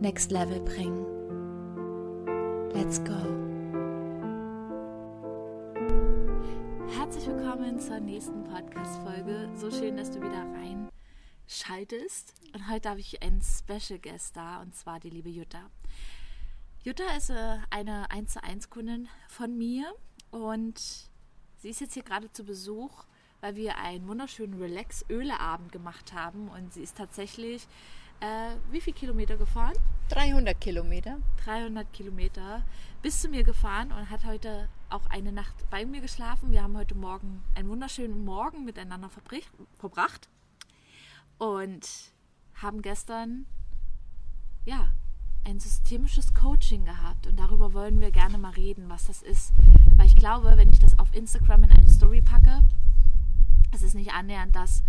next level bringen. Let's go. Herzlich willkommen zur nächsten Podcast-Folge. So schön, dass du wieder reinschaltest. Und heute habe ich einen Special Guest da, und zwar die liebe Jutta. Jutta ist äh, eine 1 zu 1 Kundin von mir und sie ist jetzt hier gerade zu Besuch, weil wir einen wunderschönen Relax-Öle-Abend gemacht haben und sie ist tatsächlich äh, wie viele Kilometer gefahren? 300 Kilometer. 300 Kilometer bis zu mir gefahren und hat heute auch eine Nacht bei mir geschlafen. Wir haben heute Morgen einen wunderschönen Morgen miteinander verbracht und haben gestern ja ein systemisches Coaching gehabt und darüber wollen wir gerne mal reden, was das ist, weil ich glaube, wenn ich das auf Instagram in eine Story packe, es ist nicht annähernd das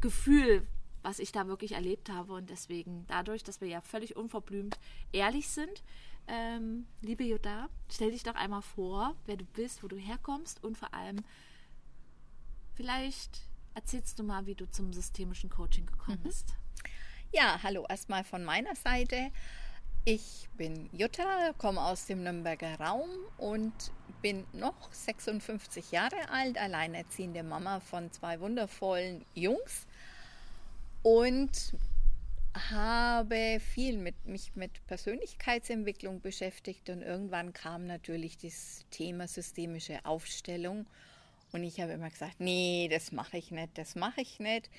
Gefühl, was ich da wirklich erlebt habe. Und deswegen, dadurch, dass wir ja völlig unverblümt ehrlich sind, ähm, liebe Jutta, stell dich doch einmal vor, wer du bist, wo du herkommst und vor allem, vielleicht erzählst du mal, wie du zum systemischen Coaching gekommen mhm. bist. Ja, hallo erstmal von meiner Seite. Ich bin Jutta, komme aus dem Nürnberger Raum und bin noch 56 Jahre alt, alleinerziehende Mama von zwei wundervollen Jungs und habe viel mit mich mit Persönlichkeitsentwicklung beschäftigt und irgendwann kam natürlich das Thema systemische Aufstellung und ich habe immer gesagt, nee, das mache ich nicht, das mache ich nicht.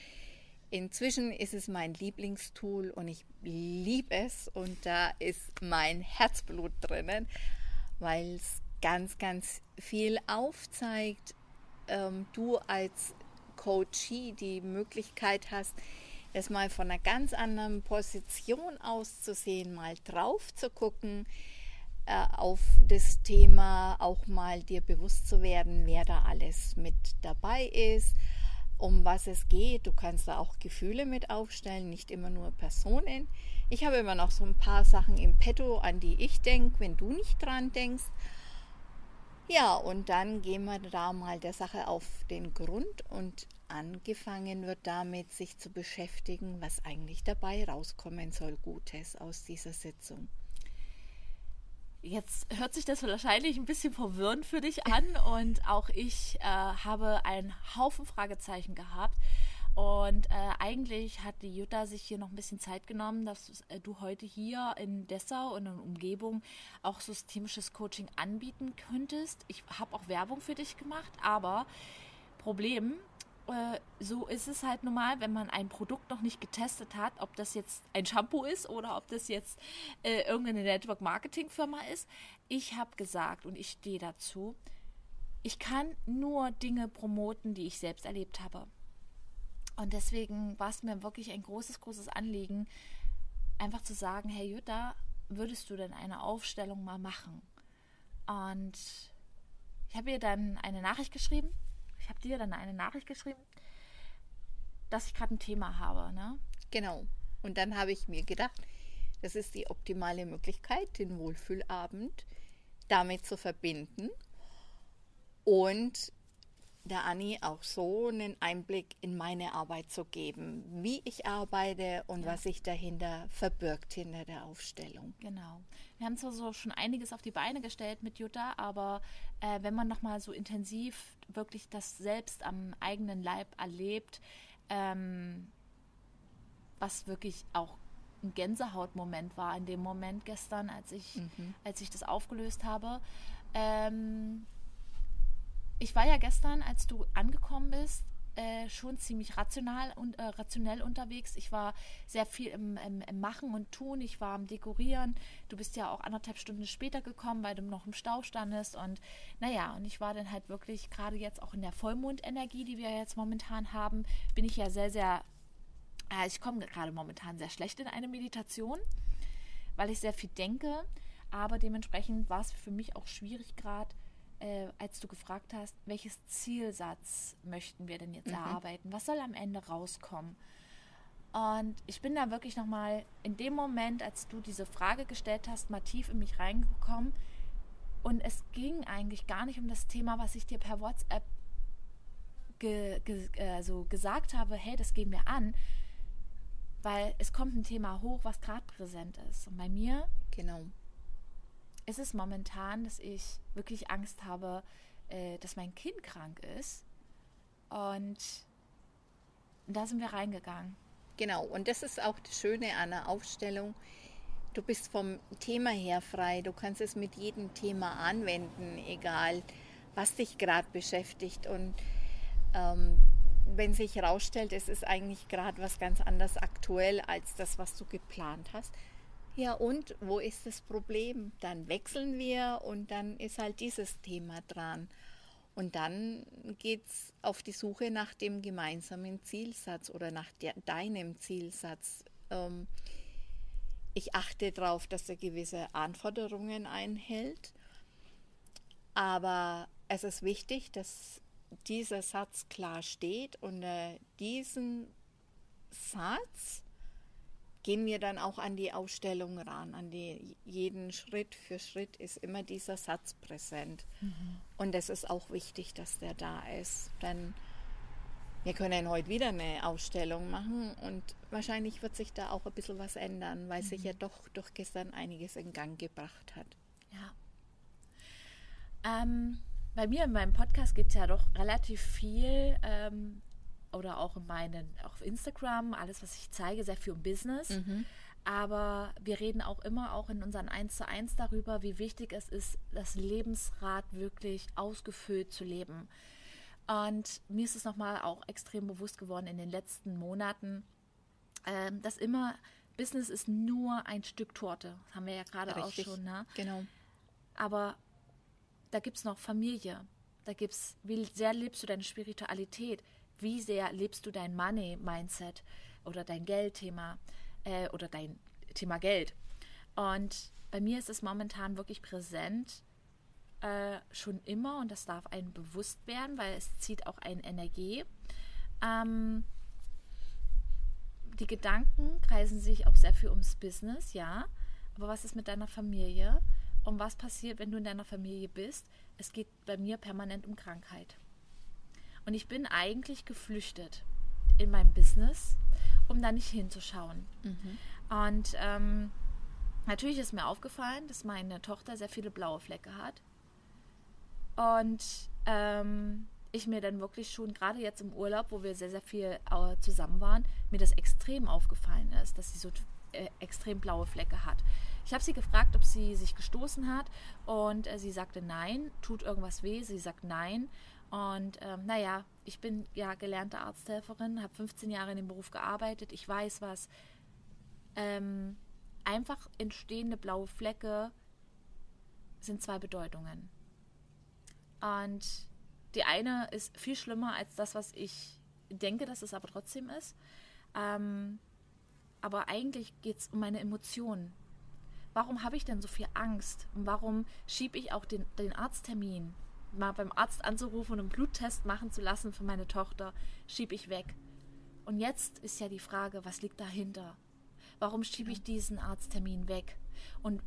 Inzwischen ist es mein Lieblingstool und ich liebe es und da ist mein Herzblut drinnen, weil es ganz, ganz viel aufzeigt. Ähm, du als Coachie die Möglichkeit hast, es mal von einer ganz anderen Position aus zu sehen, mal drauf zu gucken, äh, auf das Thema auch mal dir bewusst zu werden, wer da alles mit dabei ist, um was es geht. Du kannst da auch Gefühle mit aufstellen, nicht immer nur Personen. Ich habe immer noch so ein paar Sachen im Petto, an die ich denke, wenn du nicht dran denkst. Ja, und dann gehen wir da mal der Sache auf den Grund und angefangen wird damit, sich zu beschäftigen, was eigentlich dabei rauskommen soll, Gutes aus dieser Sitzung. Jetzt hört sich das wahrscheinlich ein bisschen verwirrend für dich an und auch ich äh, habe einen Haufen Fragezeichen gehabt. Und äh, eigentlich hat die Jutta sich hier noch ein bisschen Zeit genommen, dass äh, du heute hier in Dessau und in Umgebung auch systemisches Coaching anbieten könntest. Ich habe auch Werbung für dich gemacht, aber Problem, äh, so ist es halt normal, wenn man ein Produkt noch nicht getestet hat, ob das jetzt ein Shampoo ist oder ob das jetzt äh, irgendeine Network-Marketing-Firma ist. Ich habe gesagt und ich stehe dazu, ich kann nur Dinge promoten, die ich selbst erlebt habe. Und deswegen war es mir wirklich ein großes, großes Anliegen, einfach zu sagen, hey Jutta, würdest du denn eine Aufstellung mal machen? Und ich habe ihr dann eine Nachricht geschrieben. Ich habe dir dann eine Nachricht geschrieben, dass ich gerade ein Thema habe. Ne? Genau. Und dann habe ich mir gedacht, das ist die optimale Möglichkeit, den Wohlfühlabend damit zu verbinden und der Anni auch so einen Einblick in meine Arbeit zu geben, wie ich arbeite und ja. was sich dahinter verbirgt hinter der Aufstellung. Genau. Wir haben zwar so schon einiges auf die Beine gestellt mit Jutta, aber äh, wenn man nochmal so intensiv wirklich das selbst am eigenen Leib erlebt, ähm, was wirklich auch ein Gänsehautmoment war in dem Moment gestern, als ich, mhm. als ich das aufgelöst habe. Ähm, ich war ja gestern, als du angekommen bist, äh, schon ziemlich rational und äh, rationell unterwegs. Ich war sehr viel im, im, im, Machen und Tun. Ich war am Dekorieren. Du bist ja auch anderthalb Stunden später gekommen, weil du noch im Stau standest. Und naja, und ich war dann halt wirklich gerade jetzt auch in der Vollmondenergie, die wir jetzt momentan haben, bin ich ja sehr, sehr. Äh, ich komme gerade momentan sehr schlecht in eine Meditation. weil ich sehr viel denke, aber dementsprechend war es für mich auch schwierig gerade, äh, als du gefragt hast, welches Zielsatz möchten wir denn jetzt mhm. erarbeiten? Was soll am Ende rauskommen? Und ich bin da wirklich nochmal in dem Moment, als du diese Frage gestellt hast, mal tief in mich reingekommen. Und es ging eigentlich gar nicht um das Thema, was ich dir per WhatsApp ge, ge, also gesagt habe, hey, das gehen wir an, weil es kommt ein Thema hoch, was gerade präsent ist. Und bei mir genau. Ist es momentan, dass ich wirklich Angst habe, äh, dass mein Kind krank ist. Und da sind wir reingegangen. Genau, und das ist auch das Schöne an der Aufstellung. Du bist vom Thema her frei. Du kannst es mit jedem Thema anwenden, egal was dich gerade beschäftigt. Und ähm, wenn sich herausstellt, es ist eigentlich gerade was ganz anderes aktuell als das, was du geplant hast. Ja, und wo ist das Problem? Dann wechseln wir und dann ist halt dieses Thema dran. Und dann geht es auf die Suche nach dem gemeinsamen Zielsatz oder nach der, deinem Zielsatz. Ähm, ich achte darauf, dass er gewisse Anforderungen einhält. Aber es ist wichtig, dass dieser Satz klar steht und äh, diesen Satz gehen wir dann auch an die Ausstellung ran, an die jeden Schritt für Schritt ist immer dieser Satz präsent. Mhm. Und es ist auch wichtig, dass der da ist. Denn wir können heute wieder eine Ausstellung machen und wahrscheinlich wird sich da auch ein bisschen was ändern, weil mhm. sich ja doch durch gestern einiges in Gang gebracht hat. Ja. Ähm, bei mir in meinem Podcast geht es ja doch relativ viel ähm, oder auch in meinen, auf Instagram, alles, was ich zeige, sehr viel um Business. Mhm. Aber wir reden auch immer auch in unseren 1 zu 1 darüber, wie wichtig es ist, das Lebensrad wirklich ausgefüllt zu leben. Und mir ist es nochmal auch extrem bewusst geworden in den letzten Monaten, äh, dass immer Business ist nur ein Stück Torte. Das haben wir ja gerade auch schon. Ne? Genau. Aber da gibt es noch Familie. Da gibt es, wie sehr lebst du deine Spiritualität? Wie sehr lebst du dein Money-Mindset oder dein Geldthema äh, oder dein Thema Geld. Und bei mir ist es momentan wirklich präsent, äh, schon immer, und das darf einem bewusst werden, weil es zieht auch eine Energie. Ähm, die Gedanken kreisen sich auch sehr viel ums Business, ja. Aber was ist mit deiner Familie? Und was passiert, wenn du in deiner Familie bist? Es geht bei mir permanent um Krankheit. Und ich bin eigentlich geflüchtet in meinem Business, um da nicht hinzuschauen. Mhm. Und ähm, natürlich ist mir aufgefallen, dass meine Tochter sehr viele blaue Flecke hat. Und ähm, ich mir dann wirklich schon, gerade jetzt im Urlaub, wo wir sehr, sehr viel äh, zusammen waren, mir das extrem aufgefallen ist, dass sie so äh, extrem blaue Flecke hat. Ich habe sie gefragt, ob sie sich gestoßen hat und äh, sie sagte nein. Tut irgendwas weh? Sie sagt nein. Und ähm, naja, ich bin ja gelernte Arzthelferin, habe 15 Jahre in dem Beruf gearbeitet. Ich weiß, was ähm, einfach entstehende blaue Flecke sind zwei Bedeutungen. Und die eine ist viel schlimmer als das, was ich denke, dass es aber trotzdem ist. Ähm, aber eigentlich geht es um meine Emotionen. Warum habe ich denn so viel Angst? Und warum schiebe ich auch den, den Arzttermin? Mal beim Arzt anzurufen und einen Bluttest machen zu lassen für meine Tochter, schiebe ich weg. Und jetzt ist ja die Frage, was liegt dahinter? Warum schiebe ich diesen Arzttermin weg? Und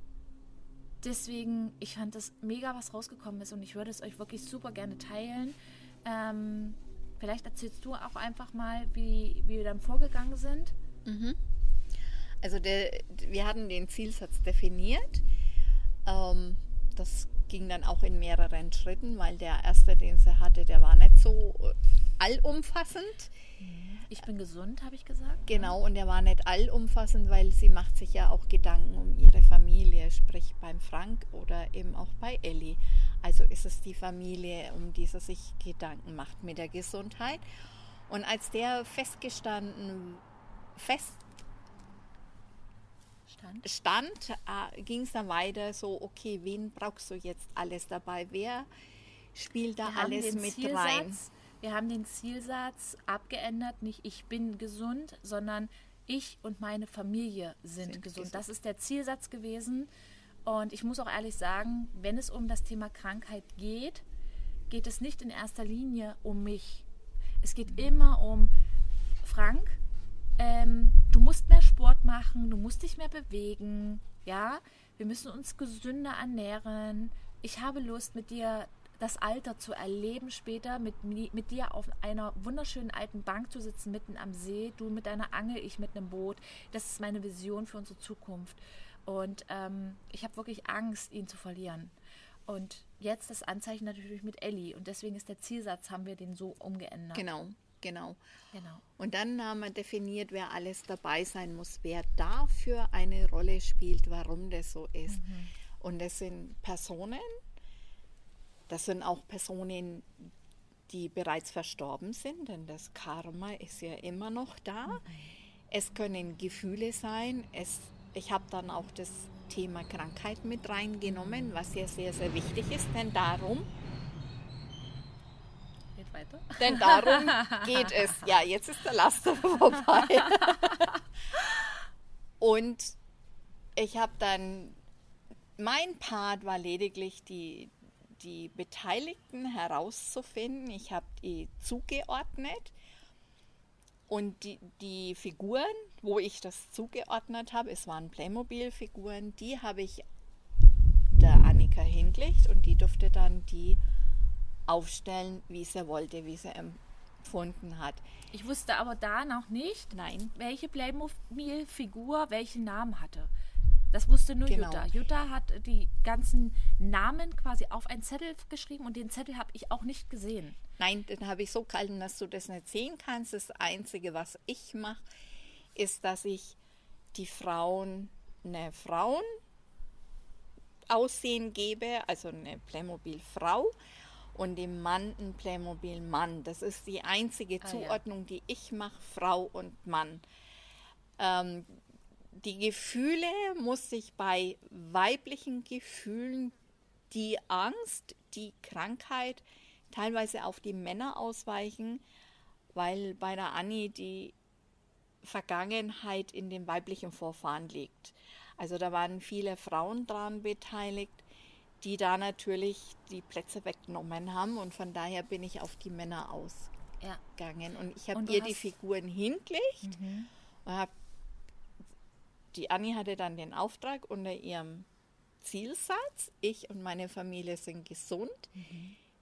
deswegen, ich fand das mega, was rausgekommen ist und ich würde es euch wirklich super gerne teilen. Ähm, vielleicht erzählst du auch einfach mal, wie, wie wir dann vorgegangen sind. Mhm. Also der, wir hatten den Zielsatz definiert. Ähm, das ging dann auch in mehreren Schritten, weil der erste, den sie hatte, der war nicht so äh, allumfassend. Ich bin gesund, habe ich gesagt. Genau, und der war nicht allumfassend, weil sie macht sich ja auch Gedanken um ihre Familie, sprich beim Frank oder eben auch bei Ellie. Also ist es die Familie, um die sie sich Gedanken macht mit der Gesundheit. Und als der festgestanden, fest stand, stand äh, ging es dann weiter so, okay, wen brauchst du jetzt alles dabei? Wer spielt da alles mit Zielsatz, rein? Wir haben den Zielsatz abgeändert, nicht ich bin gesund, sondern ich und meine Familie sind, Sind gesund. gesund. Das ist der Zielsatz gewesen. Und ich muss auch ehrlich sagen, wenn es um das Thema Krankheit geht, geht es nicht in erster Linie um mich. Es geht immer um Frank, ähm, du musst mehr Sport machen, du musst dich mehr bewegen, ja, wir müssen uns gesünder ernähren. Ich habe Lust, mit dir das Alter zu erleben später, mit, mi- mit dir auf einer wunderschönen alten Bank zu sitzen, mitten am See, du mit deiner Angel, ich mit einem Boot. Das ist meine Vision für unsere Zukunft. Und ähm, ich habe wirklich Angst, ihn zu verlieren. Und jetzt das Anzeichen natürlich mit Ellie. Und deswegen ist der Zielsatz, haben wir den so umgeändert. Genau, genau. Genau. Und dann haben wir definiert, wer alles dabei sein muss, wer dafür eine Rolle spielt, warum das so ist. Und das sind Personen, das sind auch Personen, die bereits verstorben sind, denn das Karma ist ja immer noch da. Es können Gefühle sein. Es, ich habe dann auch das Thema Krankheit mit reingenommen, was ja sehr, sehr wichtig ist, denn darum weiter. denn darum geht es. Ja, jetzt ist der Laster vorbei. Und ich habe dann, mein Part war lediglich die, die Beteiligten herauszufinden. Ich habe die zugeordnet. Und die, die Figuren, wo ich das zugeordnet habe, es waren Playmobil-Figuren, die habe ich der Annika hingelegt und die durfte dann die aufstellen, wie sie wollte, wie sie empfunden hat. Ich wusste aber da noch nicht, Nein, welche Playmobil-Figur welchen Namen hatte. Das wusste nur Genau. Jutta. Jutta hat die ganzen Namen quasi auf einen Zettel geschrieben und den Zettel habe ich auch nicht gesehen. nein, den habe ich so gehalten, dass du das nicht sehen kannst. Das Einzige, was ich mache, ist, dass ich die Frauen eine Frauen Aussehen gebe, also eine Playmobil-Frau und dem Mann ein Playmobil-Mann. Das ist die einzige Ah, ja. Zuordnung, die ich mache, Frau und Mann. Ähm, die Gefühle muss ich bei weiblichen Gefühlen die Angst, die Krankheit teilweise auf die Männer ausweichen, weil bei der Annie die Vergangenheit in den weiblichen Vorfahren liegt. Also da waren viele Frauen dran beteiligt, die da natürlich die Plätze weggenommen haben. Und von daher bin ich auf die Männer Ja. ausgegangen. Und ich habe ihr die Figuren hingelegt. Und habe die Annie hatte dann den Auftrag unter ihrem Zielsatz, ich und meine Familie sind gesund,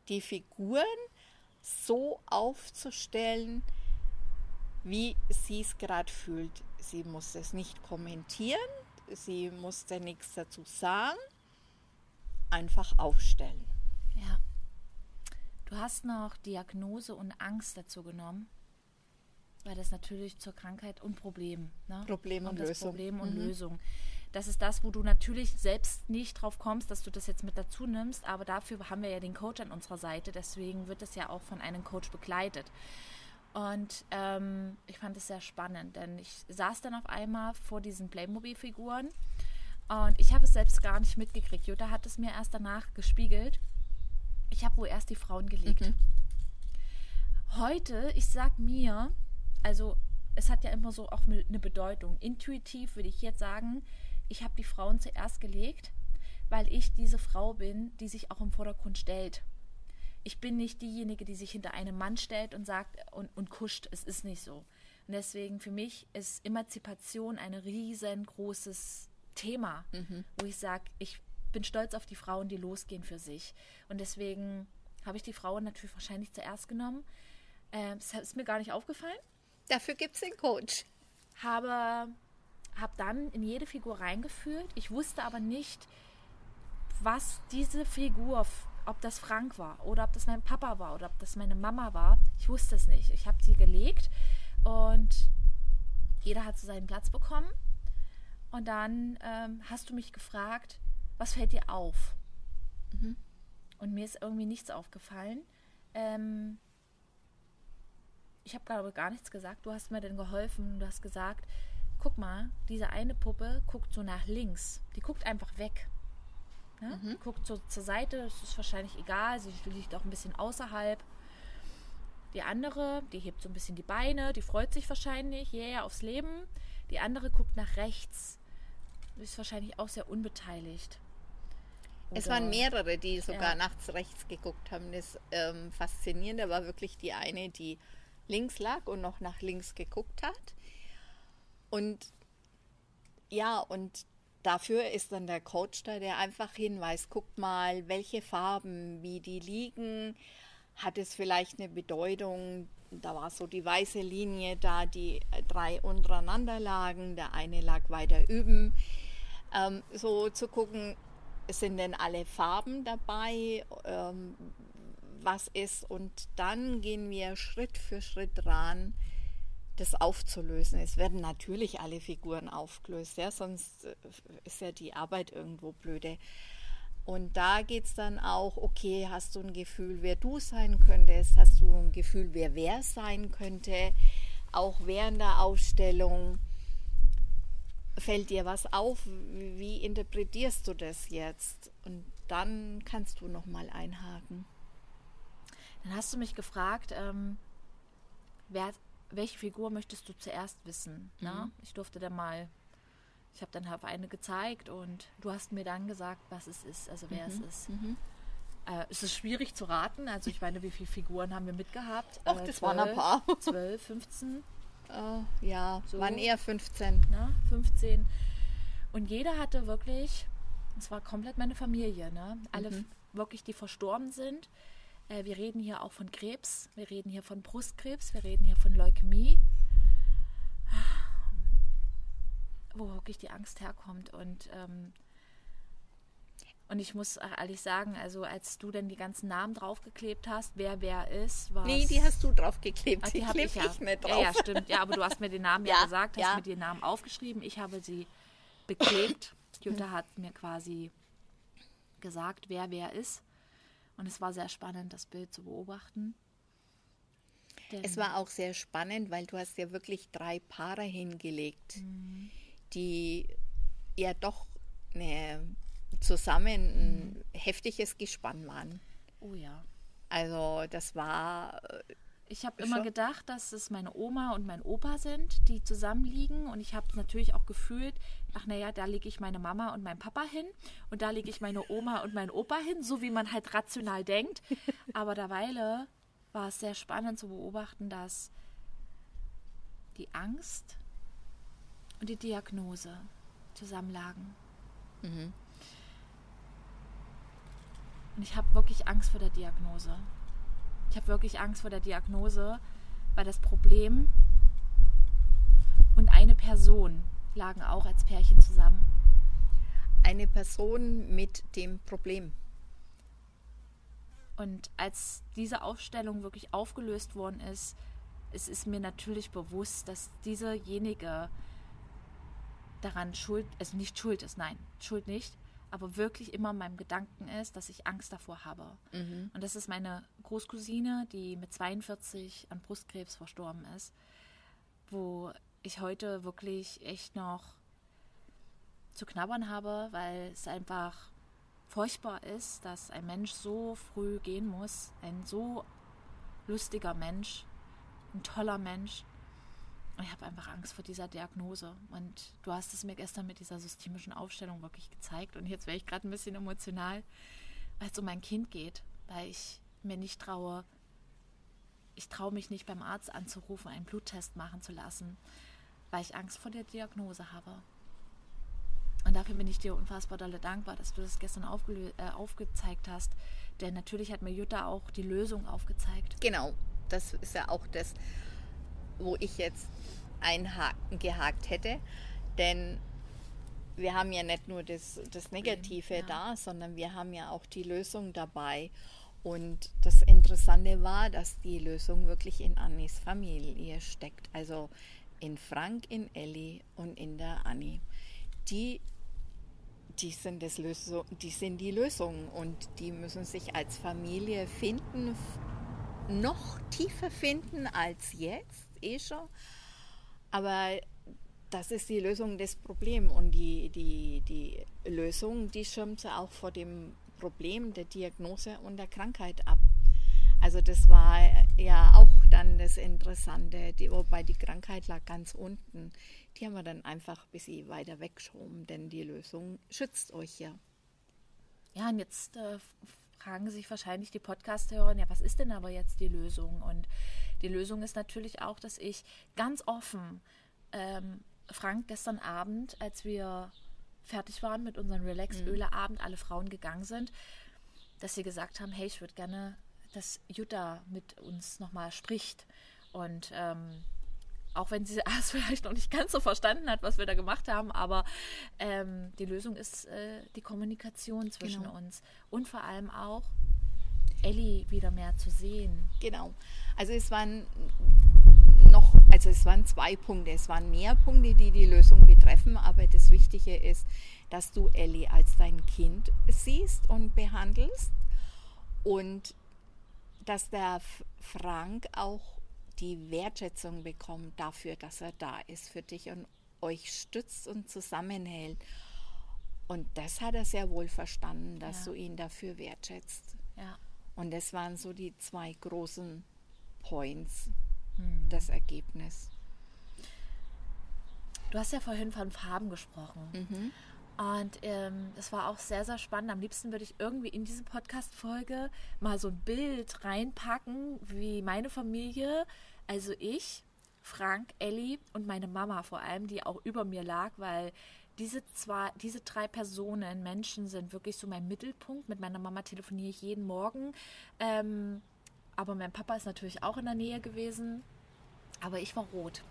die Figuren so aufzustellen, wie sie es gerade fühlt. Sie muss es nicht kommentieren, sie musste nichts dazu sagen, einfach aufstellen. Ja. Du hast noch Diagnose und Angst dazu genommen, weil das natürlich zur Krankheit und Problem. Ne? Problem und das Lösung. Problem und Mhm. Lösung. Das ist das, wo du natürlich selbst nicht drauf kommst, dass du das jetzt mit dazu nimmst, aber dafür haben wir ja den Coach an unserer Seite, deswegen wird das ja auch von einem Coach begleitet. Und ähm, ich fand es sehr spannend, denn ich saß dann auf einmal vor diesen Playmobil-Figuren und ich habe es selbst gar nicht mitgekriegt. Jutta hat es mir erst danach gespiegelt. Ich habe wohl erst die Frauen gelegt. Mhm. Heute, ich sag mir, also es hat ja immer so auch eine Bedeutung. Intuitiv würde ich jetzt sagen, ich habe die Frauen zuerst gelegt, weil ich diese Frau bin, die sich auch im Vordergrund stellt. Ich bin nicht diejenige, die sich hinter einem Mann stellt und sagt und, und kuscht. Es ist nicht so. Und deswegen für mich ist Emanzipation ein riesengroßes Thema, wo ich sage, ich bin stolz auf die Frauen, die losgehen für sich. Und deswegen habe ich die Frauen natürlich wahrscheinlich zuerst genommen. Ähm, das ist mir gar nicht aufgefallen. Dafür gibt es den Coach. Habe, habe dann in jede Figur reingefühlt. Ich wusste aber nicht, was diese Figur, ob das Frank war oder ob das mein Papa war oder ob das meine Mama war. Ich wusste es nicht. Ich habe sie gelegt und jeder hat so seinen Platz bekommen. Und dann ähm, hast du mich gefragt, was fällt dir auf? Und mir ist irgendwie nichts aufgefallen. Ähm, ich habe glaube gar nichts gesagt. Du hast mir dann geholfen. Du hast gesagt, guck mal, diese eine Puppe guckt so nach links. Die guckt einfach weg. Ne? Die guckt so zur Seite. Das ist wahrscheinlich egal. Sie liegt auch ein bisschen außerhalb. Die andere, die hebt so ein bisschen die Beine, die freut sich wahrscheinlich, yeah, aufs Leben. Die andere guckt nach rechts, ist wahrscheinlich auch sehr unbeteiligt. Oder es waren mehrere, die sogar ja. nachts rechts geguckt haben. Das ähm, Faszinierende war wirklich die eine, die links lag und noch nach links geguckt hat. Und ja, und dafür ist dann der Coach da, der einfach hinweist, guckt mal, welche Farben, wie die liegen, hat es vielleicht eine Bedeutung. Da war so die weiße Linie da, die drei untereinander lagen, der eine lag weiter üben. Ähm, so zu gucken, sind denn alle Farben dabei, ähm, was ist. Und dann gehen wir Schritt für Schritt ran, das aufzulösen. Es werden natürlich alle Figuren aufgelöst, ja, sonst äh, ist ja die Arbeit irgendwo blöde. Und da geht es dann auch, okay, hast du ein Gefühl, wer du sein könntest? Hast du ein Gefühl, wer wer sein könnte? Auch während der Ausstellung fällt dir was auf? Wie interpretierst du das jetzt? Und dann kannst du noch mal einhaken. Dann hast du mich gefragt, ähm, wer, welche Figur möchtest du zuerst wissen? Mhm. Ich durfte dann mal, ich habe dann eine gezeigt und du hast mir dann gesagt, was es ist, also wer mhm. es ist. Mhm. Äh, es ist schwierig zu raten, also ich meine, wie viele Figuren haben wir mitgehabt? Ach, äh, das 12, waren ein paar. 12, 15? Äh, ja, so. waren eher 15. Ne? 15. Und jeder hatte wirklich, es war komplett meine Familie, ne? alle mhm. wirklich, die verstorben sind. Äh, wir reden hier auch von Krebs, wir reden hier von Brustkrebs, wir reden hier von Leukämie, wo wirklich die Angst herkommt. Und, ähm, und ich muss ehrlich sagen, also als du dann die ganzen Namen draufgeklebt hast, wer wer ist, war. Nee, die hast du draufgeklebt. Ach, die, die habe ich, ja. nicht drauf. Ja, ja, stimmt. Ja, aber du hast mir den Namen ja, ja gesagt, hast ja. mir den Namen aufgeschrieben. Ich habe sie beklebt. Jutta hat mir quasi gesagt, wer wer ist. Und es war sehr spannend, das Bild zu beobachten. es war auch sehr spannend, weil du hast ja wirklich drei Paare hingelegt, mhm. die ja doch ne, zusammen ein mhm. heftiges Gespann waren. Oh ja. Also das war äh, ich habe immer gedacht, dass es meine Oma und mein Opa sind, die zusammenliegen. Und ich habe natürlich auch gefühlt, ach naja, da lege ich meine Mama und meinen Papa hin und da lege ich meine Oma und meinen Opa hin, so wie man halt rational denkt. Aber derweile war es sehr spannend zu beobachten, dass die Angst und die Diagnose zusammenlagen. Mhm. Und ich habe wirklich Angst vor der Diagnose. Ich habe wirklich Angst vor der Diagnose, weil das Problem und eine Person lagen auch als Pärchen zusammen. Eine Person mit dem Problem. Und als diese Aufstellung wirklich aufgelöst worden ist, es ist mir natürlich bewusst, dass dieserjenige daran schuld, also nicht schuld ist, nein, schuld nicht, aber wirklich immer in meinem Gedanken ist, dass ich Angst davor habe. Mhm. Und das ist meine Großcousine, die mit 42 an Brustkrebs verstorben ist, wo ich heute wirklich echt noch zu knabbern habe, weil es einfach furchtbar ist, dass ein Mensch so früh gehen muss, ein so lustiger Mensch, ein toller Mensch, ich habe einfach Angst vor dieser Diagnose. Und du hast es mir gestern mit dieser systemischen Aufstellung wirklich gezeigt. Und jetzt wäre ich gerade ein bisschen emotional, weil es um mein Kind geht, weil ich mir nicht traue, ich traue mich nicht beim Arzt anzurufen, einen Bluttest machen zu lassen, weil ich Angst vor der Diagnose habe. Und dafür bin ich dir unfassbar dolle dankbar, dass du das gestern äh, aufgezeigt hast. Denn natürlich hat mir Jutta auch die Lösung aufgezeigt. Genau, das ist ja auch das, wo ich jetzt eingehakt hätte. Denn wir haben ja nicht nur das, das Negative ja. da, sondern wir haben ja auch die Lösung dabei. Und das Interessante war, dass die Lösung wirklich in Annis Familie steckt. Also in Frank, in Ellie und in der Annie. Die, die, sind das Lösung, die sind die Lösung und die müssen sich als Familie finden, noch tiefer finden als jetzt eh schon. Aber das ist die Lösung des Problems und die, die, die Lösung, die schirmt sie auch vor dem Problem der Diagnose und der Krankheit ab. Also das war ja auch dann das Interessante, die, wobei die Krankheit lag ganz unten. Die haben wir dann einfach ein bisschen weiter weggeschoben, denn die Lösung schützt euch ja. Ja, und jetzt äh, fragen sich wahrscheinlich die Podcast-Hörer, ja, was ist denn aber jetzt die Lösung? Und die Lösung ist natürlich auch, dass ich ganz offen ähm, Frank gestern Abend, als wir fertig waren mit unserem Relax-Öle-Abend, alle Frauen gegangen sind, dass sie gesagt haben, hey, ich würde gerne, dass Jutta mit uns nochmal spricht. Und ähm, auch wenn sie es vielleicht noch nicht ganz so verstanden hat, was wir da gemacht haben, aber ähm, die Lösung ist äh, die Kommunikation zwischen genau. uns und vor allem auch Ellie wieder mehr zu sehen. Genau. Also es waren noch, also es waren zwei Punkte, es waren mehr Punkte, die die Lösung betreffen, aber das Wichtige ist, dass du Ellie als dein Kind siehst und behandelst und dass der Frank auch die Wertschätzung bekommt dafür, dass er da ist für dich und euch stützt und zusammenhält. Und das hat er sehr wohl verstanden, dass ja. du ihn dafür wertschätzt. Ja. Und das waren so die zwei großen Points, hm. das Ergebnis. Du hast ja vorhin von Farben gesprochen. Mhm. Und ähm, war auch sehr, sehr spannend. Am liebsten würde ich irgendwie in diese Podcast-Folge mal so ein Bild reinpacken, wie meine Familie, also ich, Frank, Ellie und meine Mama vor allem, die auch über mir lag, weil diese zwei, diese drei Personen, Menschen sind wirklich so mein Mittelpunkt. Mit meiner Mama telefoniere ich jeden Morgen. Ähm, aber mein Papa ist natürlich auch in der Nähe gewesen. Aber ich war rot.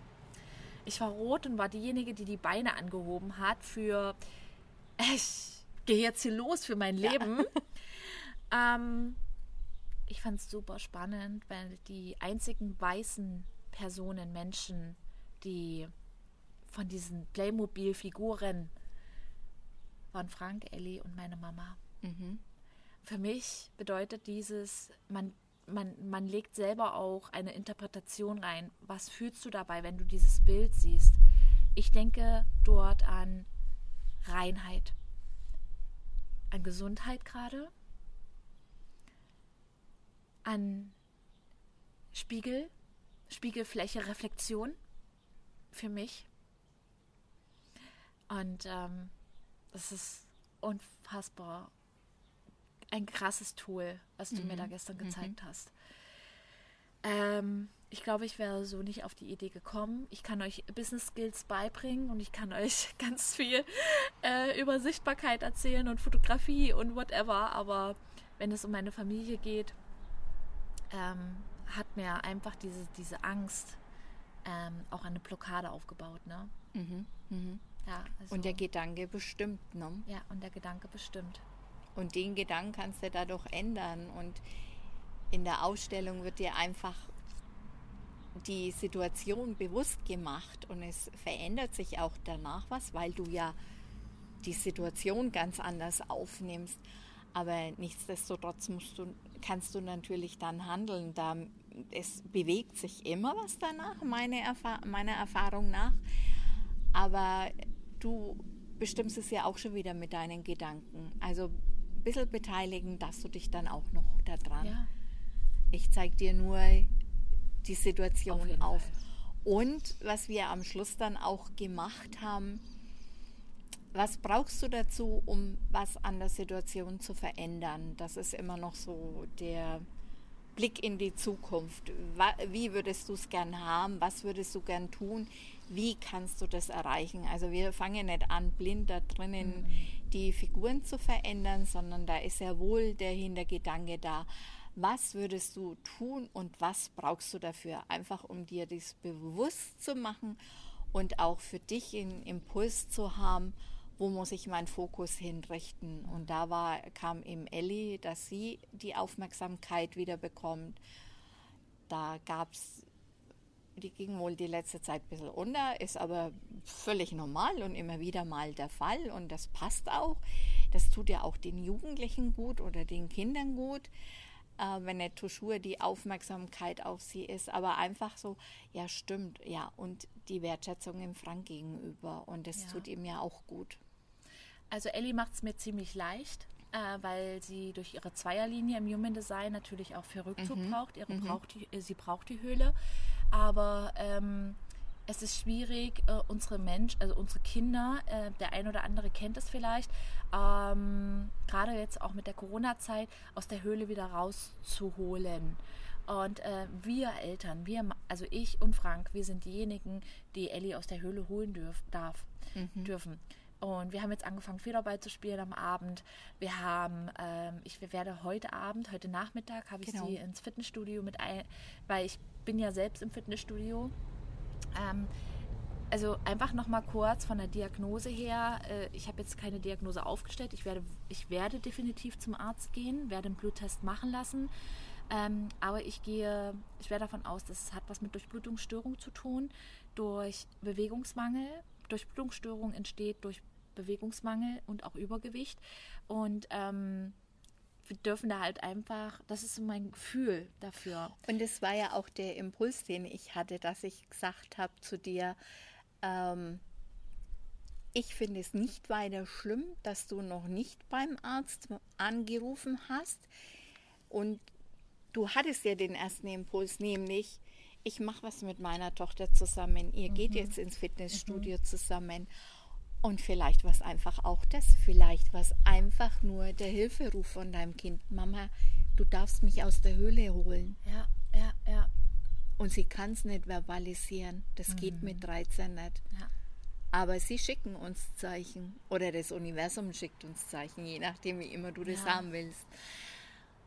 Ich war rot und war diejenige, die die Beine angehoben hat für ich gehe jetzt hier los für mein Leben. Ja. ähm, ich fand es super spannend, weil die einzigen weißen Personen, Menschen, die von diesen Playmobil-Figuren waren Frank, Ellie und meine Mama. Mhm. Für mich bedeutet dieses, man, man, man legt selber auch eine Interpretation rein. Was fühlst du dabei, wenn du dieses Bild siehst? Ich denke dort an Reinheit, an Gesundheit gerade, an Spiegel, Spiegelfläche, Reflexion für mich. Und ähm, das ist unfassbar ein krasses Tool, was du mhm. mir da gestern mhm. gezeigt mhm. hast. Ähm, ich glaube, ich wäre so nicht auf die Idee gekommen. Ich kann euch Business Skills beibringen und ich kann euch ganz viel äh, über Sichtbarkeit erzählen und Fotografie und whatever. Aber wenn es um meine Familie geht, ähm, hat mir einfach diese, diese Angst ähm, auch eine Blockade aufgebaut. Ne? Mhm, mh. ja, also, und der Gedanke bestimmt. Ne? Ja, und der Gedanke bestimmt. Und den Gedanken kannst du dadurch ändern. Und in der Ausstellung wird dir einfach die Situation bewusst gemacht und es verändert sich auch danach was, weil du ja die Situation ganz anders aufnimmst. Aber nichtsdestotrotz musst du, kannst du natürlich dann handeln. Da, es bewegt sich immer was danach, meine Erfa meiner Erfahrung nach. Aber du bestimmst es ja auch schon wieder mit deinen Gedanken. Also ein bisschen beteiligen, dass du dich dann auch noch daran. Ja. Ich zeige dir nur die Situation auf. auf. Und was wir am Schluss dann auch gemacht haben, was brauchst du dazu, um was an der Situation zu verändern? Das ist immer noch so der Blick in die Zukunft. Wie würdest du es gern haben? Was würdest du gern tun? Wie kannst du das erreichen? Also wir fangen nicht an, blind da drinnen mhm. die Figuren zu verändern, sondern da ist ja wohl der Hintergedanke da was würdest du tun und was brauchst du dafür? Einfach um dir das bewusst zu machen und auch für dich einen Impuls zu haben, wo muss ich meinen Fokus hinrichten? Und da war, kam eben Ellie, dass sie die Aufmerksamkeit wieder bekommt. Da gab es, die ging wohl die letzte Zeit ein bisschen unter, ist aber völlig normal und immer wieder mal der Fall und das passt auch. Das tut ja auch den Jugendlichen gut oder den Kindern gut äh, wenn nicht Tuschur die Aufmerksamkeit auf sie ist, aber einfach so, ja stimmt, ja, und die Wertschätzung im Frank gegenüber und das ja. tut ihm ja auch gut. Also Ellie macht es mir ziemlich leicht. äh, weil sie durch ihre Zweierlinie im Human Design natürlich auch für Rückzug Mhm. braucht. Mhm. braucht die, äh, sie braucht die Höhle. Aber ähm, es ist schwierig, äh, unsere Mensch, also unsere Kinder, äh, der ein oder andere kennt es vielleicht, ähm, gerade jetzt auch mit der Corona-Zeit, aus der Höhle wieder rauszuholen. Und äh, wir Eltern, wir, also ich und Frank, wir sind diejenigen, die Ellie aus der Höhle holen dürf, darf, dürfen. Und wir haben jetzt angefangen, Federball zu spielen am Abend. Wir haben, ähm, ich werde heute Abend, heute Nachmittag, habe ich Genau. sie ins Fitnessstudio mit ein, weil ich bin ja selbst im Fitnessstudio. Ähm, also einfach noch mal kurz von der Diagnose her. Äh, ich habe jetzt keine Diagnose aufgestellt. Ich werde, ich werde definitiv zum Arzt gehen, werde einen Bluttest machen lassen. Ähm, aber ich gehe, ich werde davon aus, dass es hat was mit Durchblutungsstörung zu tun, durch Bewegungsmangel. Durchblutungsstörung entsteht durch Bewegungsmangel und auch Übergewicht. Und ähm, wir dürfen da halt einfach, das ist so mein Gefühl dafür. Und es war ja auch der Impuls, den ich hatte, dass ich gesagt habe zu dir, ähm, ich finde es nicht weiter schlimm, dass du noch nicht beim Arzt angerufen hast. Und du hattest ja den ersten Impuls, nämlich, ich mache was mit meiner Tochter zusammen. Ihr geht jetzt ins Fitnessstudio zusammen. Und vielleicht war es einfach auch das, vielleicht war es einfach nur der Hilferuf von deinem Kind. Mama, du darfst mich aus der Höhle holen. Ja, ja, ja. Und sie kann es nicht verbalisieren. Das geht mit 13 nicht. ja. Aber sie schicken uns Zeichen. Oder das Universum schickt uns Zeichen, je nachdem, wie immer du das Ja. haben willst.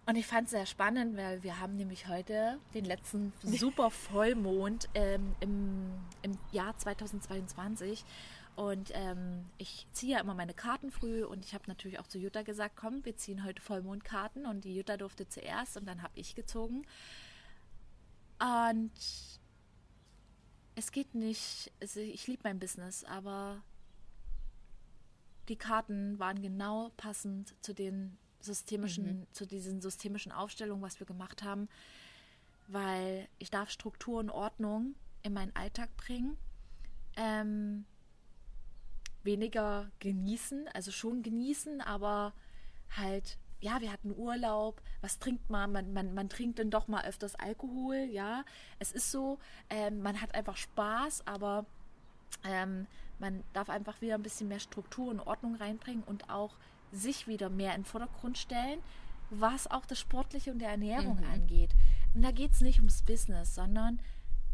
Und ich fand es sehr spannend, weil wir haben nämlich heute den letzten super Vollmond ähm, im, im Jahr 2022. Und ähm, ich ziehe ja immer meine Karten früh und ich habe natürlich auch zu Jutta gesagt, komm, wir ziehen heute Vollmondkarten und die Jutta durfte zuerst und dann habe ich gezogen. Und es geht nicht, also ich liebe mein Business, aber die Karten waren genau passend zu den systemischen, zu diesen systemischen Aufstellungen, was wir gemacht haben, weil ich darf Struktur und Ordnung in meinen Alltag bringen. Ähm, weniger genießen, also schon genießen, aber halt, ja, wir hatten Urlaub, was trinkt man? Man, man, man trinkt dann doch mal öfters Alkohol, ja. Es ist so, ähm, man hat einfach Spaß, aber ähm, man darf einfach wieder ein bisschen mehr Struktur und Ordnung reinbringen und auch sich wieder mehr in den Vordergrund stellen, was auch das Sportliche und der Ernährung angeht. Und da geht es nicht ums Business, sondern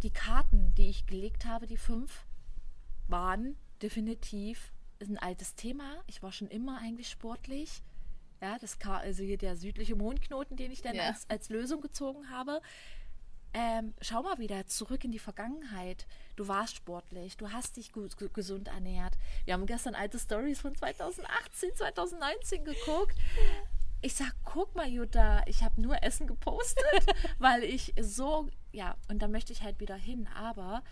die Karten, die ich gelegt habe, die fünf, waren definitiv ein altes Thema. Ich war schon immer eigentlich sportlich. Ja, das Ka also hier der südliche Mondknoten, den ich dann Ja. als, als Lösung gezogen habe. Ähm, schau mal wieder zurück in die Vergangenheit. Du warst sportlich, du hast dich gut, gu- gesund ernährt. Wir haben gestern alte Stories von 2018, 2019 geguckt. Ich sag, guck mal, Jutta, ich habe nur Essen gepostet, weil ich so, ja, und da möchte ich halt wieder hin, aber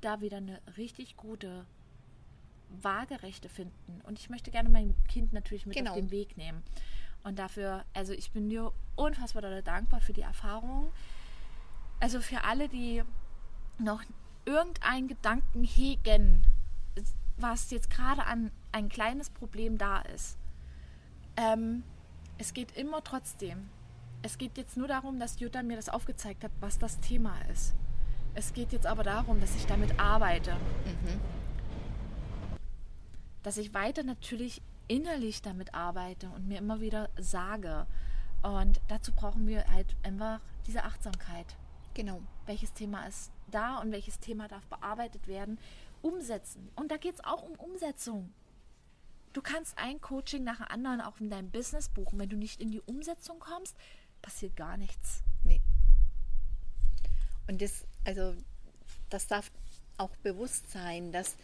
da wieder eine richtig gute Waagerechte finden. Und ich möchte gerne mein Kind natürlich mit Genau. auf den Weg nehmen. Und dafür, also ich bin dir unfassbar dankbar für die Erfahrung. Also für alle, die noch irgendeinen Gedanken hegen, was jetzt gerade an ein kleines Problem da ist. Ähm, es geht immer trotzdem. Es geht jetzt nur darum, dass Jutta mir das aufgezeigt hat, was das Thema ist. Es geht jetzt aber darum, dass ich damit arbeite. Dass ich weiter natürlich innerlich damit arbeite und mir immer wieder sage. Und dazu brauchen wir halt einfach diese Achtsamkeit Genau. welches Thema ist da und welches Thema darf bearbeitet werden, umsetzen. Und da geht es auch um Umsetzung. Du kannst ein Coaching nach dem anderen auch in deinem Business buchen. Wenn du nicht in die Umsetzung kommst, passiert gar nichts. Nee. Und das, also, das darf auch bewusst sein, dass,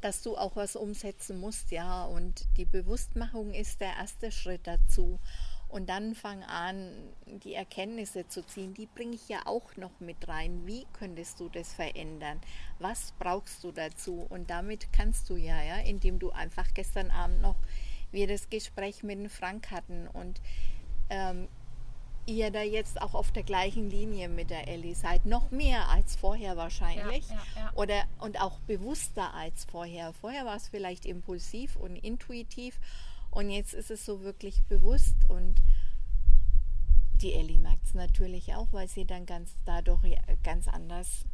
dass du auch was umsetzen musst, ja. Und die Bewusstmachung ist der erste Schritt dazu. Und dann fang an, die Erkenntnisse zu ziehen. Die bringe ich ja auch noch mit rein. Wie könntest du das verändern? Was brauchst du dazu? Und damit kannst du ja, ja, indem du einfach gestern Abend noch wir das Gespräch mit Frank hatten und ähm, ihr da jetzt auch auf der gleichen Linie mit der Ellie seid. Noch mehr als vorher wahrscheinlich. Ja, ja, ja. Oder und auch bewusster als vorher. Vorher war es vielleicht impulsiv und intuitiv. Und jetzt ist es so wirklich bewusst und die Ellie merkt es natürlich auch, weil sie dann ganz dadurch ganz anders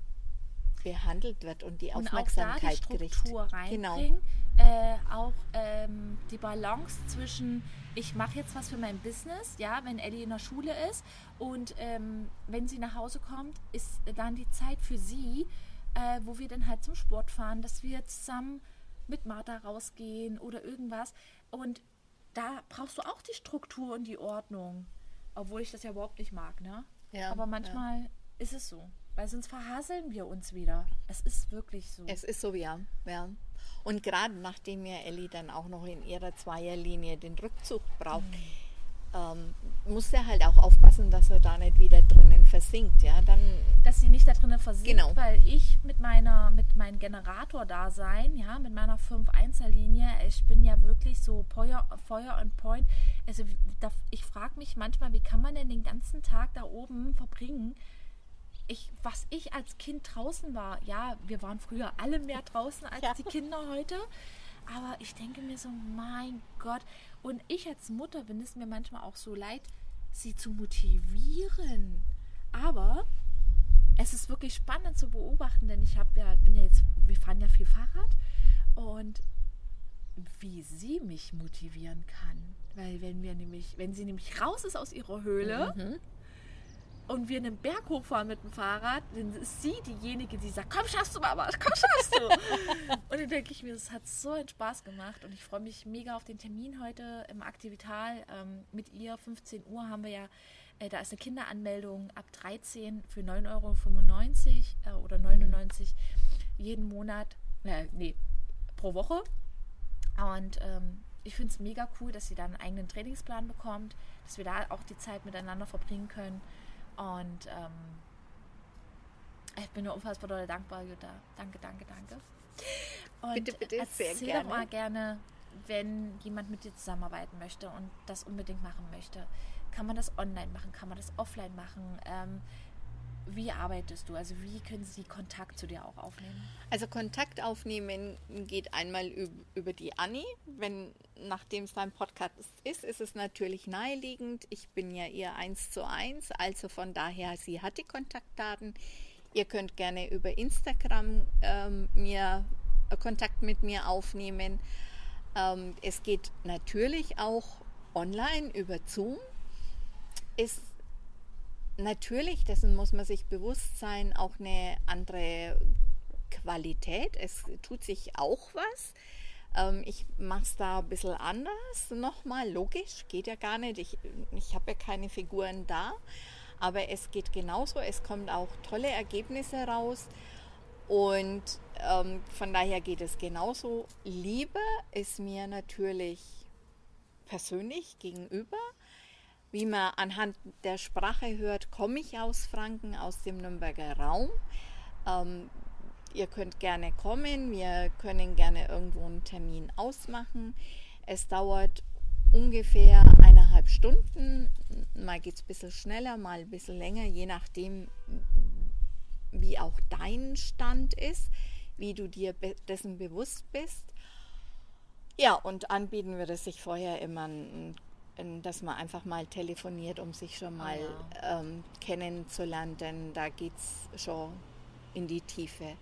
behandelt wird und die Aufmerksamkeit und auch da die Struktur kriegt. Genau. Äh, auch ähm, die Balance zwischen, ich mache jetzt was für mein Business, ja, wenn Ellie in der Schule ist und ähm, wenn sie nach Hause kommt, ist dann die Zeit für sie, äh, wo wir dann halt zum Sport fahren, dass wir zusammen mit Martha rausgehen oder irgendwas. Und da brauchst du auch die Struktur und die Ordnung. Obwohl ich das ja überhaupt nicht mag, ne? Ja, Aber manchmal ja. ist es so. Weil sonst verhaseln wir uns wieder. Es ist wirklich so. Es ist so, ja. ja. Und gerade nachdem ja Ellie dann auch noch in ihrer Zweierlinie den Rückzug braucht, mhm ähm, muss er halt auch aufpassen, dass er da nicht wieder drinnen versinkt, ja, dann... Dass sie nicht da drinnen versinkt, genau. weil ich mit meiner, mit meinem Generator da sein, ja, mit meiner 5-1er-Linie, ich bin ja wirklich so Feuer, Feuer und Point, also ich frage mich manchmal, wie kann man denn den ganzen Tag da oben verbringen, ich, was ich als Kind draußen war, ja, wir waren früher alle mehr draußen als ja. die Kinder heute, aber ich denke mir so, mein Gott, und ich als Mutter bin es mir manchmal auch so leid, sie zu motivieren. Aber es ist wirklich spannend zu beobachten, denn ich habe ja, bin ja jetzt, wir fahren ja viel Fahrrad und wie sie mich motivieren kann. Weil wenn wir nämlich, wenn sie nämlich raus ist aus ihrer Höhle, mhm und wir einen Berg hochfahren mit dem Fahrrad, dann ist sie diejenige, die sagt, komm schaffst du Mama, komm schaffst du. und dann denke ich mir, das hat so einen Spaß gemacht und ich freue mich mega auf den Termin heute im Aktivital ähm, mit ihr. 15 Uhr haben wir ja, äh, da ist eine Kinderanmeldung ab 13 für 9,95 Euro äh, oder 99 mhm. jeden Monat, äh, nee, pro Woche. Und ähm, ich finde es mega cool, dass sie dann einen eigenen Trainingsplan bekommt, dass wir da auch die Zeit miteinander verbringen können. Und ähm, ich bin nur unfassbar doll dankbar, Jutta. Danke, danke, danke. Und bitte, bitte, erzähl sehr gerne. mal gerne, wenn jemand mit dir zusammenarbeiten möchte und das unbedingt machen möchte. Kann man das online machen? Kann man das offline machen? Ähm, wie arbeitest du? Also wie können sie Kontakt zu dir auch aufnehmen? Also Kontakt aufnehmen geht einmal über die Anni. Wenn, nachdem es dein Podcast ist, ist es natürlich naheliegend. Ich bin ja ihr eins zu eins, also von daher, sie hat die Kontaktdaten. Ihr könnt gerne über Instagram ähm, mir äh, Kontakt mit mir aufnehmen. Ähm, es geht natürlich auch online über Zoom. Ist natürlich, dessen muss man sich bewusst sein, auch eine andere Qualität. Es tut sich auch was. Ähm, ich mache es da ein bisschen anders nochmal, logisch, geht ja gar nicht. Ich, ich habe ja keine Figuren da, aber es geht genauso. Es kommen auch tolle Ergebnisse raus. Und ähm, von daher geht es genauso. Liebe ist mir natürlich persönlich gegenüber. Wie man anhand der Sprache hört, komme ich aus Franken, aus dem Nürnberger Raum. Ähm, ihr könnt gerne kommen, wir können gerne irgendwo einen Termin ausmachen. Es dauert ungefähr eineinhalb Stunden. Mal geht es ein bisschen schneller, mal ein bisschen länger, je nachdem, wie auch dein Stand ist, wie du dir dessen bewusst bist. Ja, und anbieten würde sich vorher immer ein dass man einfach mal telefoniert, um sich schon mal oh ja. ähm, kennenzulernen, denn da geht es schon in die Tiefe. Ja.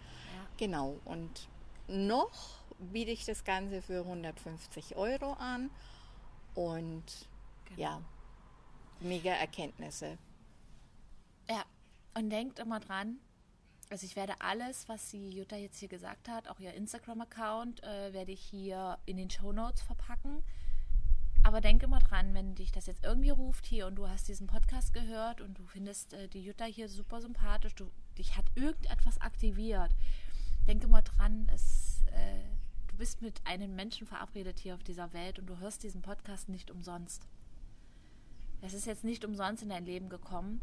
Genau, und noch biete ich das Ganze für 150 Euro an und genau. ja, mega Erkenntnisse. Ja, und denkt immer dran, also ich werde alles, was die Jutta jetzt hier gesagt hat, auch ihr Instagram-Account, äh, werde ich hier in den Show Notes verpacken. Aber denk immer dran, wenn dich das jetzt irgendwie ruft hier und du hast diesen Podcast gehört und du findest äh, die Jutta hier super sympathisch, du, dich hat irgendetwas aktiviert. Denk immer dran, es, äh, du bist mit einem Menschen verabredet hier auf dieser Welt und du hörst diesen Podcast nicht umsonst. Es ist jetzt nicht umsonst in dein Leben gekommen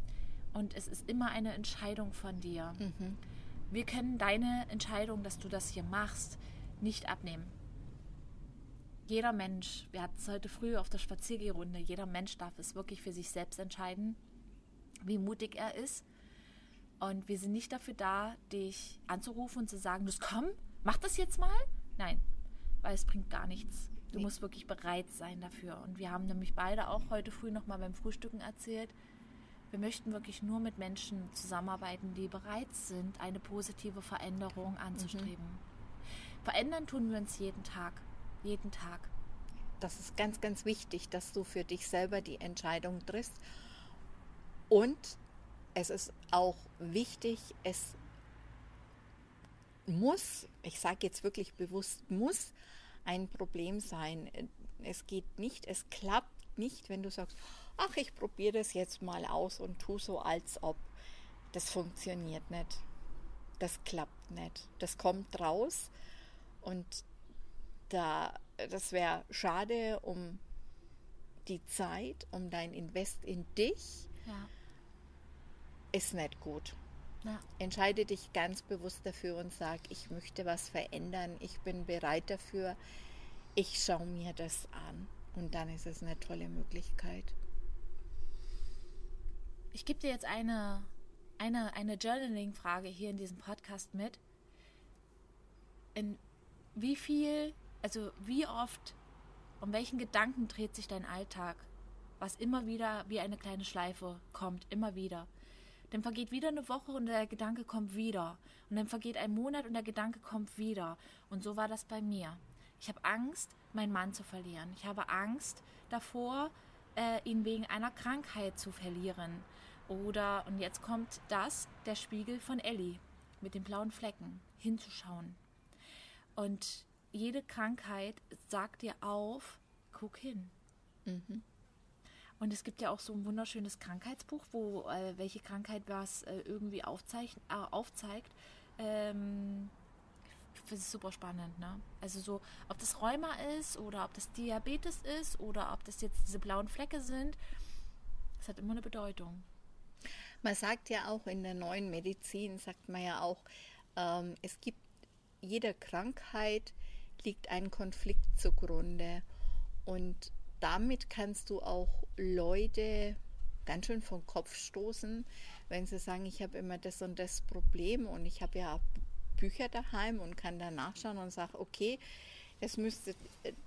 und es ist immer eine Entscheidung von dir. Mhm. Wir können deine Entscheidung, dass du das hier machst, nicht abnehmen jeder Mensch, wir hatten es heute früh auf der Spaziergehrunde, jeder Mensch darf es wirklich für sich selbst entscheiden, wie mutig er ist. Und wir sind nicht dafür da, dich anzurufen und zu sagen, das komm, mach das jetzt mal. Nein, weil es bringt gar nichts. Du nee. musst wirklich bereit sein dafür. Und wir haben nämlich beide auch heute früh noch mal beim Frühstücken erzählt, wir möchten wirklich nur mit Menschen zusammenarbeiten, die bereit sind, eine positive Veränderung anzustreben. Mhm. Verändern tun wir uns jeden Tag. Jeden Tag. Das ist ganz, ganz wichtig, dass du für dich selber die Entscheidung triffst. Und es ist auch wichtig, es muss, ich sage jetzt wirklich bewusst, muss ein Problem sein. Es geht nicht, es klappt nicht, wenn du sagst, ach, ich probiere das jetzt mal aus und tu so, als ob. Das funktioniert nicht. Das klappt nicht. Das kommt raus und da, das wäre schade um die Zeit, um dein Invest in dich. Ja. Ist nicht gut. Ja. Entscheide dich ganz bewusst dafür und sag, ich möchte was verändern, ich bin bereit dafür, ich schaue mir das an. Und dann ist es eine tolle Möglichkeit. Ich gebe dir jetzt eine, eine, eine Journaling-Frage hier in diesem Podcast mit. In wie viel, also wie oft, um welchen Gedanken dreht sich dein Alltag? Was immer wieder wie eine kleine Schleife kommt, immer wieder. Dann vergeht wieder eine Woche und der Gedanke kommt wieder. Und dann vergeht ein Monat und der Gedanke kommt wieder. Und so war das bei mir. Ich habe Angst, meinen Mann zu verlieren. Ich habe Angst davor, äh, ihn wegen einer Krankheit zu verlieren. Oder, und jetzt kommt das, der Spiegel von Ellie mit den blauen Flecken, hinzuschauen. Und jede Krankheit sagt dir auf, guck hin. Mhm. Und es gibt ja auch so ein wunderschönes Krankheitsbuch, wo äh, welche Krankheit was äh, irgendwie äh, aufzeigt. Ähm, das ist super spannend, ne? Also so, ob das Rheuma ist oder ob das Diabetes ist oder ob das jetzt diese blauen Flecke sind, das hat immer eine Bedeutung. Man sagt ja auch in der neuen Medizin, sagt man ja auch, ähm, es gibt jeder Krankheit liegt ein Konflikt zugrunde und damit kannst du auch Leute ganz schön vom Kopf stoßen, wenn sie sagen, ich habe immer das und das Problem und ich habe ja Bücher daheim und kann da nachschauen und sage, okay, es müsste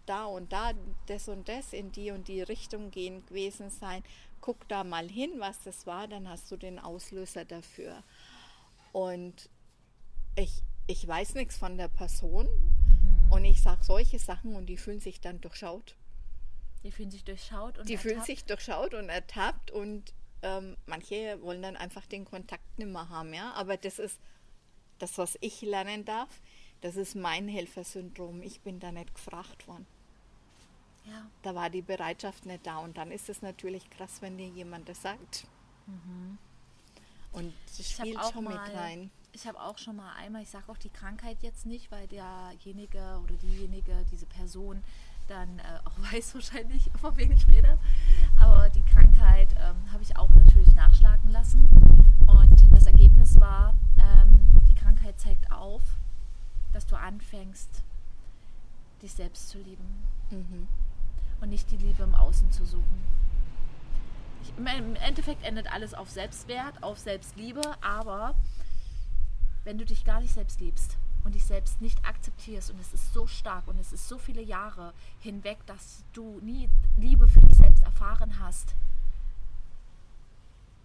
da und da das und das in die und die Richtung gehen gewesen sein. Guck da mal hin, was das war, dann hast du den Auslöser dafür. Und ich, ich weiß nichts von der Person. Und ich sage solche Sachen und die fühlen sich dann durchschaut. Die fühlen sich durchschaut und Die ertappt. fühlen sich durchschaut und ertappt und ähm, manche wollen dann einfach den Kontakt nicht mehr haben, ja. Aber das ist das, was ich lernen darf, das ist mein Helfersyndrom. Ich bin da nicht gefragt worden. Ja. Da war die Bereitschaft nicht da. Und dann ist es natürlich krass, wenn dir jemand das sagt. Mhm. Und das spielt schon mit rein. Ich habe auch schon mal einmal, ich sage auch die Krankheit jetzt nicht, weil derjenige oder diejenige, diese Person dann äh, auch weiß wahrscheinlich, von wem ich rede. Aber die Krankheit ähm, habe ich auch natürlich nachschlagen lassen. Und das Ergebnis war, ähm, die Krankheit zeigt auf, dass du anfängst, dich selbst zu lieben. Mhm. Und nicht die Liebe im Außen zu suchen. Ich, Im Endeffekt endet alles auf Selbstwert, auf Selbstliebe, aber wenn du dich gar nicht selbst liebst, und dich selbst nicht akzeptierst und es ist so stark und es ist so viele Jahre hinweg, dass du nie Liebe für dich selbst erfahren hast,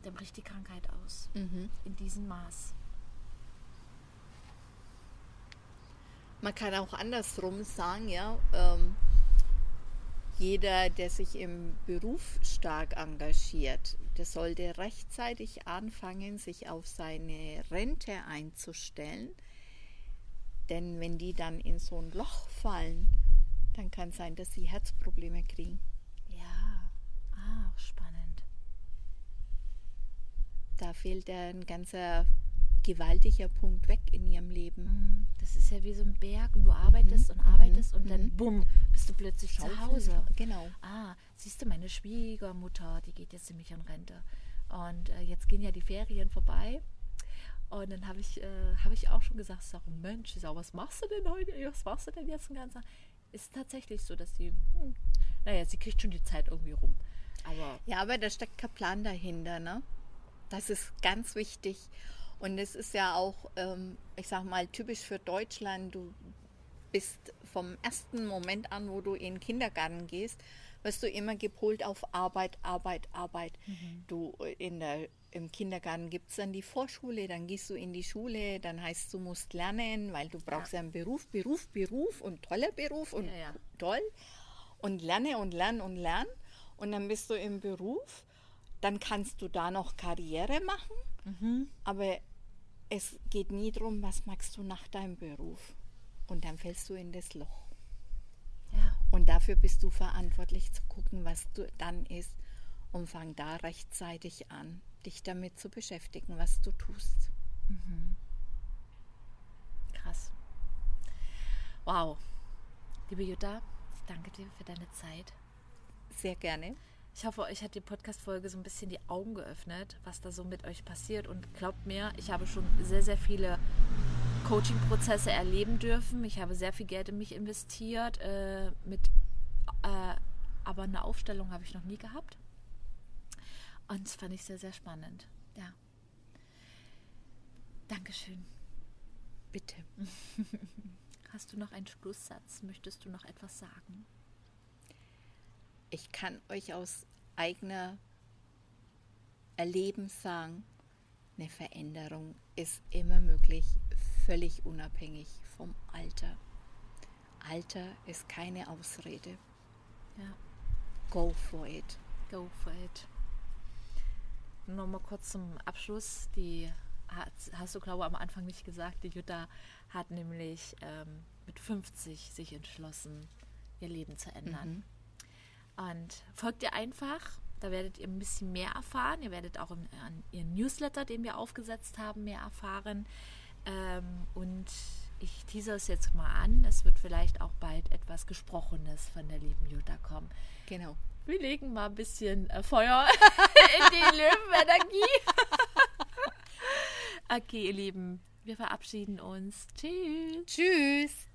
dann bricht die Krankheit aus. Mhm. In diesem Maß. Man kann auch andersrum sagen, ja, ähm, jeder, der sich im Beruf stark engagiert, der sollte rechtzeitig anfangen, sich auf seine Rente einzustellen denn wenn die dann in so ein Loch fallen, dann kann es sein, dass sie Herzprobleme kriegen. Ja, ah, spannend. Da fehlt ein ganzer gewaltiger Punkt weg in ihrem Leben. Mhm. Das ist ja wie so ein Berg und du arbeitest mhm. und arbeitest mhm. und dann mhm. bumm, bist du plötzlich Schaufel. zu Hause. Genau. Ah, siehst du, meine Schwiegermutter, die geht jetzt nämlich in Rente. Und äh, jetzt gehen ja die Ferien vorbei und dann habe ich, äh, hab ich auch schon gesagt, sag, Mensch, sag, was machst du denn heute? Was machst du denn jetzt den ganzen Tag? Ist tatsächlich so, dass sie, hm, naja, sie kriegt schon die Zeit irgendwie rum. Aber ja, aber da steckt kein Plan dahinter, ne? Das ist ganz wichtig. Und es ist ja auch, ähm, ich sag mal, typisch für Deutschland. Du bist vom ersten Moment an, wo du in den Kindergarten gehst, wirst du immer gepolt auf Arbeit, Arbeit, Arbeit. Mhm. Du äh, in der im Kindergarten gibt es dann die Vorschule, dann gehst du in die Schule, dann heißt du musst lernen, weil du brauchst ja. einen Beruf, Beruf, Beruf und toller Beruf und ja, ja. toll und lerne und lerne und lerne und dann bist du im Beruf, dann kannst du da noch Karriere machen, mhm. aber es geht nie darum, was magst du nach deinem Beruf und dann fällst du in das Loch. Und dafür bist du verantwortlich zu gucken, was du dann ist und fang da rechtzeitig an dich damit zu beschäftigen, was du tust. Mhm. Krass. Wow. Liebe Jutta, ich danke dir für deine Zeit. Sehr gerne. Ich hoffe, euch hat die Podcast-Folge so ein bisschen die Augen geöffnet, was da so mit euch passiert. Und glaubt mir, ich habe schon sehr, sehr viele Coaching-Prozesse erleben dürfen. Ich habe sehr viel Geld in mich investiert. Äh, mit, äh, aber eine Aufstellung habe ich noch nie gehabt. Und das fand ich sehr, sehr spannend. Ja. Dankeschön. Bitte. Hast du noch einen Schlusssatz? Möchtest du noch etwas sagen? Ich kann euch aus eigener Erleben sagen, eine Veränderung ist immer möglich, völlig unabhängig vom Alter. Alter ist keine Ausrede. Ja. Go for it. Go for it nochmal kurz zum Abschluss. Die hat, hast du, glaube ich, am Anfang nicht gesagt. Die Jutta hat nämlich ähm, mit 50 sich entschlossen, ihr Leben zu ändern. Mhm. Und folgt ihr einfach. Da werdet ihr ein bisschen mehr erfahren. Ihr werdet auch im, an ihren Newsletter, den wir aufgesetzt haben, mehr erfahren. Ähm, und ich teaser es jetzt mal an. Es wird vielleicht auch bald etwas Gesprochenes von der lieben Jutta kommen. Genau wir legen mal ein bisschen äh, Feuer in die Löwenenergie. okay, ihr Lieben, wir verabschieden uns. Tschüss. Tschüss.